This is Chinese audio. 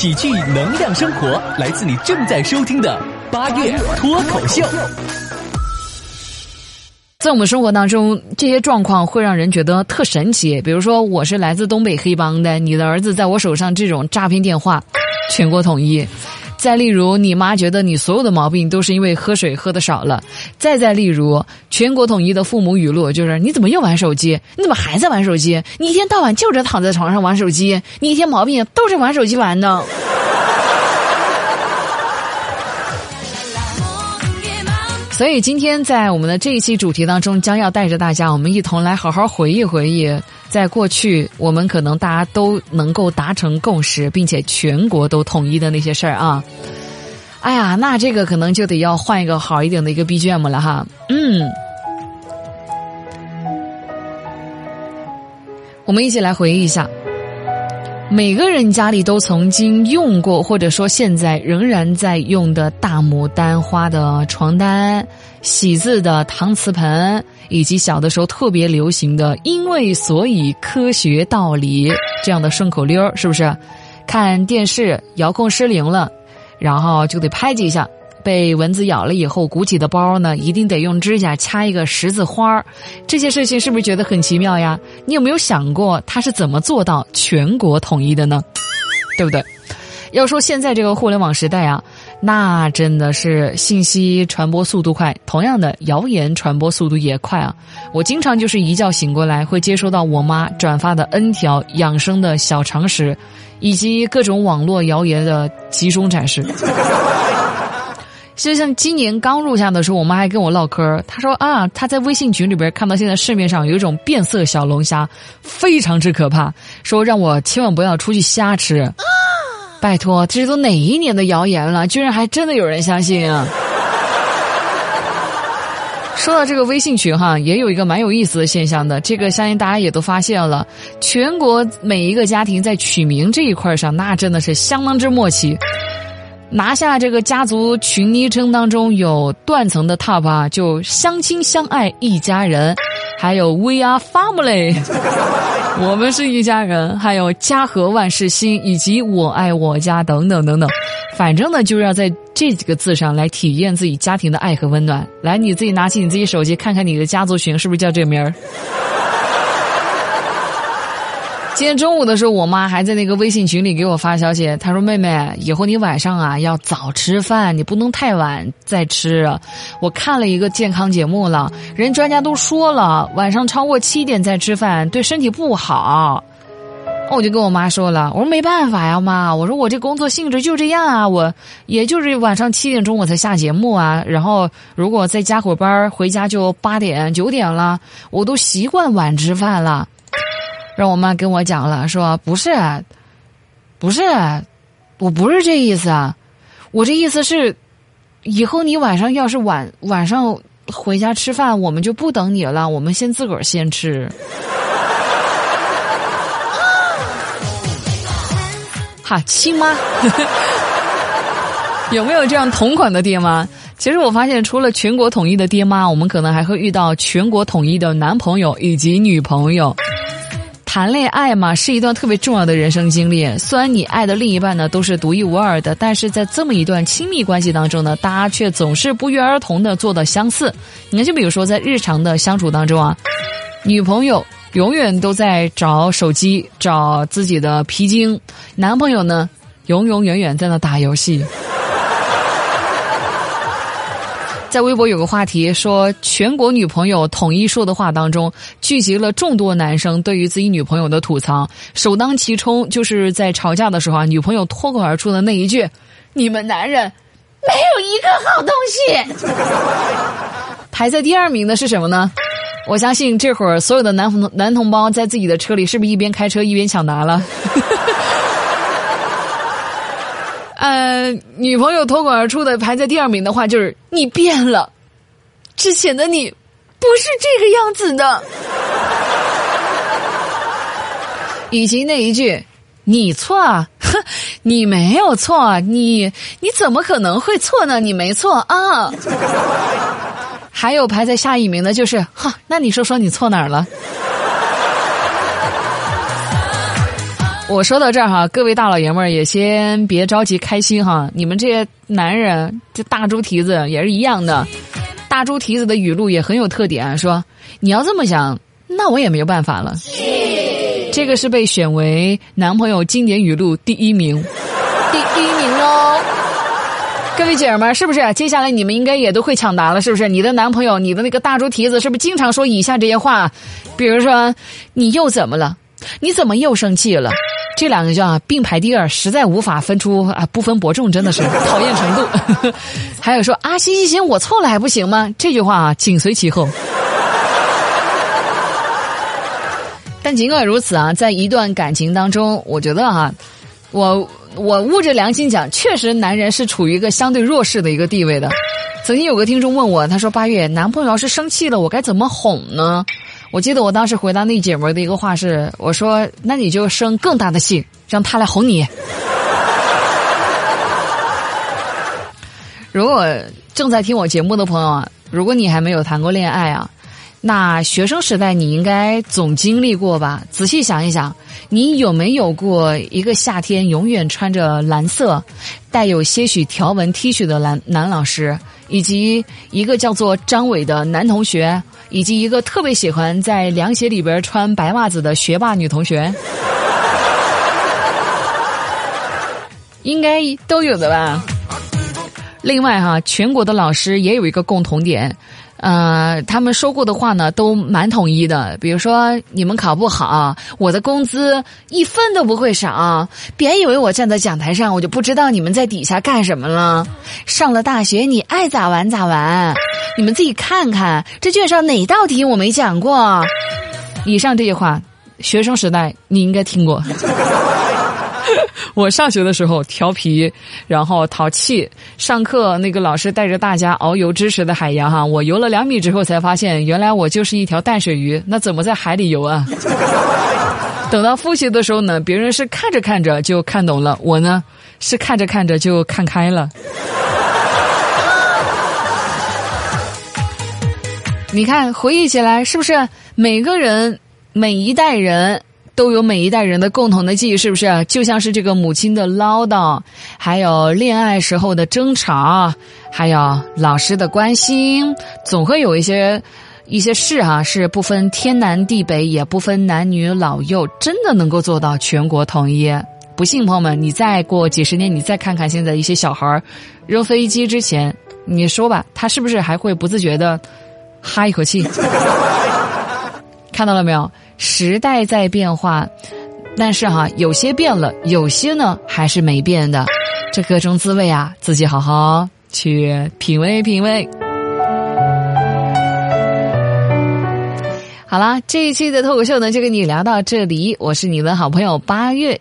喜剧能量生活，来自你正在收听的八月脱口秀。在我们生活当中，这些状况会让人觉得特神奇。比如说，我是来自东北黑帮的，你的儿子在我手上，这种诈骗电话全国统一。再例如，你妈觉得你所有的毛病都是因为喝水喝的少了。再再例如，全国统一的父母语录就是：你怎么又玩手机？你怎么还在玩手机？你一天到晚就着躺在床上玩手机，你一天毛病都是玩手机玩的。所以今天在我们的这一期主题当中，将要带着大家，我们一同来好好回忆回忆，在过去我们可能大家都能够达成共识，并且全国都统一的那些事儿啊。哎呀，那这个可能就得要换一个好一点的一个 BGM 了哈。嗯，我们一起来回忆一下。每个人家里都曾经用过，或者说现在仍然在用的大牡丹花的床单、喜字的搪瓷盆，以及小的时候特别流行的“因为所以科学道理”这样的顺口溜，是不是？看电视遥控失灵了，然后就得拍几下。被蚊子咬了以后鼓起的包呢，一定得用指甲掐一个十字花儿。这些事情是不是觉得很奇妙呀？你有没有想过他是怎么做到全国统一的呢？对不对？要说现在这个互联网时代啊，那真的是信息传播速度快，同样的谣言传播速度也快啊。我经常就是一觉醒过来，会接收到我妈转发的 N 条养生的小常识，以及各种网络谣言的集中展示。就像今年刚入夏的时候，我妈还跟我唠嗑她说啊，她在微信群里边看到现在市面上有一种变色小龙虾，非常之可怕，说让我千万不要出去瞎吃。拜托，这都哪一年的谣言了，居然还真的有人相信啊！说到这个微信群哈，也有一个蛮有意思的现象的，这个相信大家也都发现了，全国每一个家庭在取名这一块上，那真的是相当之默契。拿下这个家族群昵称当中有断层的 top 啊，就相亲相爱一家人，还有 We are family，我们是一家人，还有家和万事兴，以及我爱我家等等等等，反正呢就是要在这几个字上来体验自己家庭的爱和温暖。来，你自己拿起你自己手机看看你的家族群是不是叫这个名儿。今天中午的时候，我妈还在那个微信群里给我发消息，她说：“妹妹，以后你晚上啊要早吃饭，你不能太晚再吃。我看了一个健康节目了，人专家都说了，晚上超过七点再吃饭对身体不好。”我就跟我妈说了，我说没办法呀，妈，我说我这工作性质就这样啊，我也就是晚上七点钟我才下节目啊，然后如果再加会班回家就八点九点了，我都习惯晚吃饭了。让我妈跟我讲了，说不是，不是，我不是这意思啊，我这意思是，以后你晚上要是晚晚上回家吃饭，我们就不等你了，我们先自个儿先吃。哈，亲妈，有没有这样同款的爹妈？其实我发现，除了全国统一的爹妈，我们可能还会遇到全国统一的男朋友以及女朋友。谈恋爱嘛，是一段特别重要的人生经历。虽然你爱的另一半呢都是独一无二的，但是在这么一段亲密关系当中呢，大家却总是不约而同的做的相似。你看，就比如说在日常的相处当中啊，女朋友永远都在找手机找自己的皮筋，男朋友呢永永远远在那打游戏。在微博有个话题说，全国女朋友统一说的话当中，聚集了众多男生对于自己女朋友的吐槽。首当其冲就是在吵架的时候啊，女朋友脱口而出的那一句：“你们男人没有一个好东西。” 排在第二名的是什么呢？我相信这会儿所有的男同男同胞在自己的车里，是不是一边开车一边抢答了？呃，女朋友脱口而出的排在第二名的话就是“你变了”，之前的你不是这个样子的，以及那一句“你错”，哼，你没有错，你你怎么可能会错呢？你没错啊。还有排在下一名的就是“哈”，那你说说你错哪儿了？我说到这儿哈，各位大老爷们儿也先别着急开心哈，你们这些男人这大猪蹄子也是一样的，大猪蹄子的语录也很有特点，说你要这么想，那我也没有办法了。这个是被选为男朋友经典语录第一名，第一名哦。各位姐们儿，是不是？接下来你们应该也都会抢答了，是不是？你的男朋友，你的那个大猪蹄子，是不是经常说以下这些话？比如说，你又怎么了？你怎么又生气了？这两个叫并排第二，实在无法分出啊，不分伯仲，真的是 讨厌程度。还有说啊，行行行，我错了还不行吗？这句话啊，紧随其后。但尽管如此啊，在一段感情当中，我觉得哈，我我捂着良心讲，确实男人是处于一个相对弱势的一个地位的。曾经有个听众问我，他说：“八月，男朋友要是生气了，我该怎么哄呢？”我记得我当时回答那姐们的一个话是：“我说，那你就生更大的气，让他来哄你。”如果正在听我节目的朋友啊，如果你还没有谈过恋爱啊。那学生时代你应该总经历过吧？仔细想一想，你有没有过一个夏天永远穿着蓝色、带有些许条纹 T 恤的男男老师，以及一个叫做张伟的男同学，以及一个特别喜欢在凉鞋里边穿白袜子的学霸女同学？应该都有的吧。另外哈，全国的老师也有一个共同点。呃，他们说过的话呢，都蛮统一的。比如说，你们考不好，我的工资一分都不会少。别以为我站在讲台上，我就不知道你们在底下干什么了。上了大学，你爱咋玩咋玩。你们自己看看，这卷上哪道题我没讲过？以上这些话，学生时代你应该听过。我上学的时候调皮，然后淘气。上课那个老师带着大家遨游知识的海洋哈，我游了两米之后才发现，原来我就是一条淡水鱼。那怎么在海里游啊？等到复习的时候呢，别人是看着看着就看懂了，我呢是看着看着就看开了。你看，回忆起来是不是每个人每一代人？都有每一代人的共同的记忆，是不是？就像是这个母亲的唠叨，还有恋爱时候的争吵，还有老师的关心，总会有一些一些事哈，是不分天南地北，也不分男女老幼，真的能够做到全国统一。不信，朋友们，你再过几十年，你再看看现在一些小孩扔飞机之前，你说吧，他是不是还会不自觉的哈一口气？看到了没有？时代在变化，但是哈，有些变了，有些呢还是没变的。这各种滋味啊，自己好好去品味品味。好啦，这一期的脱口秀呢，就跟你聊到这里。我是你的好朋友八月。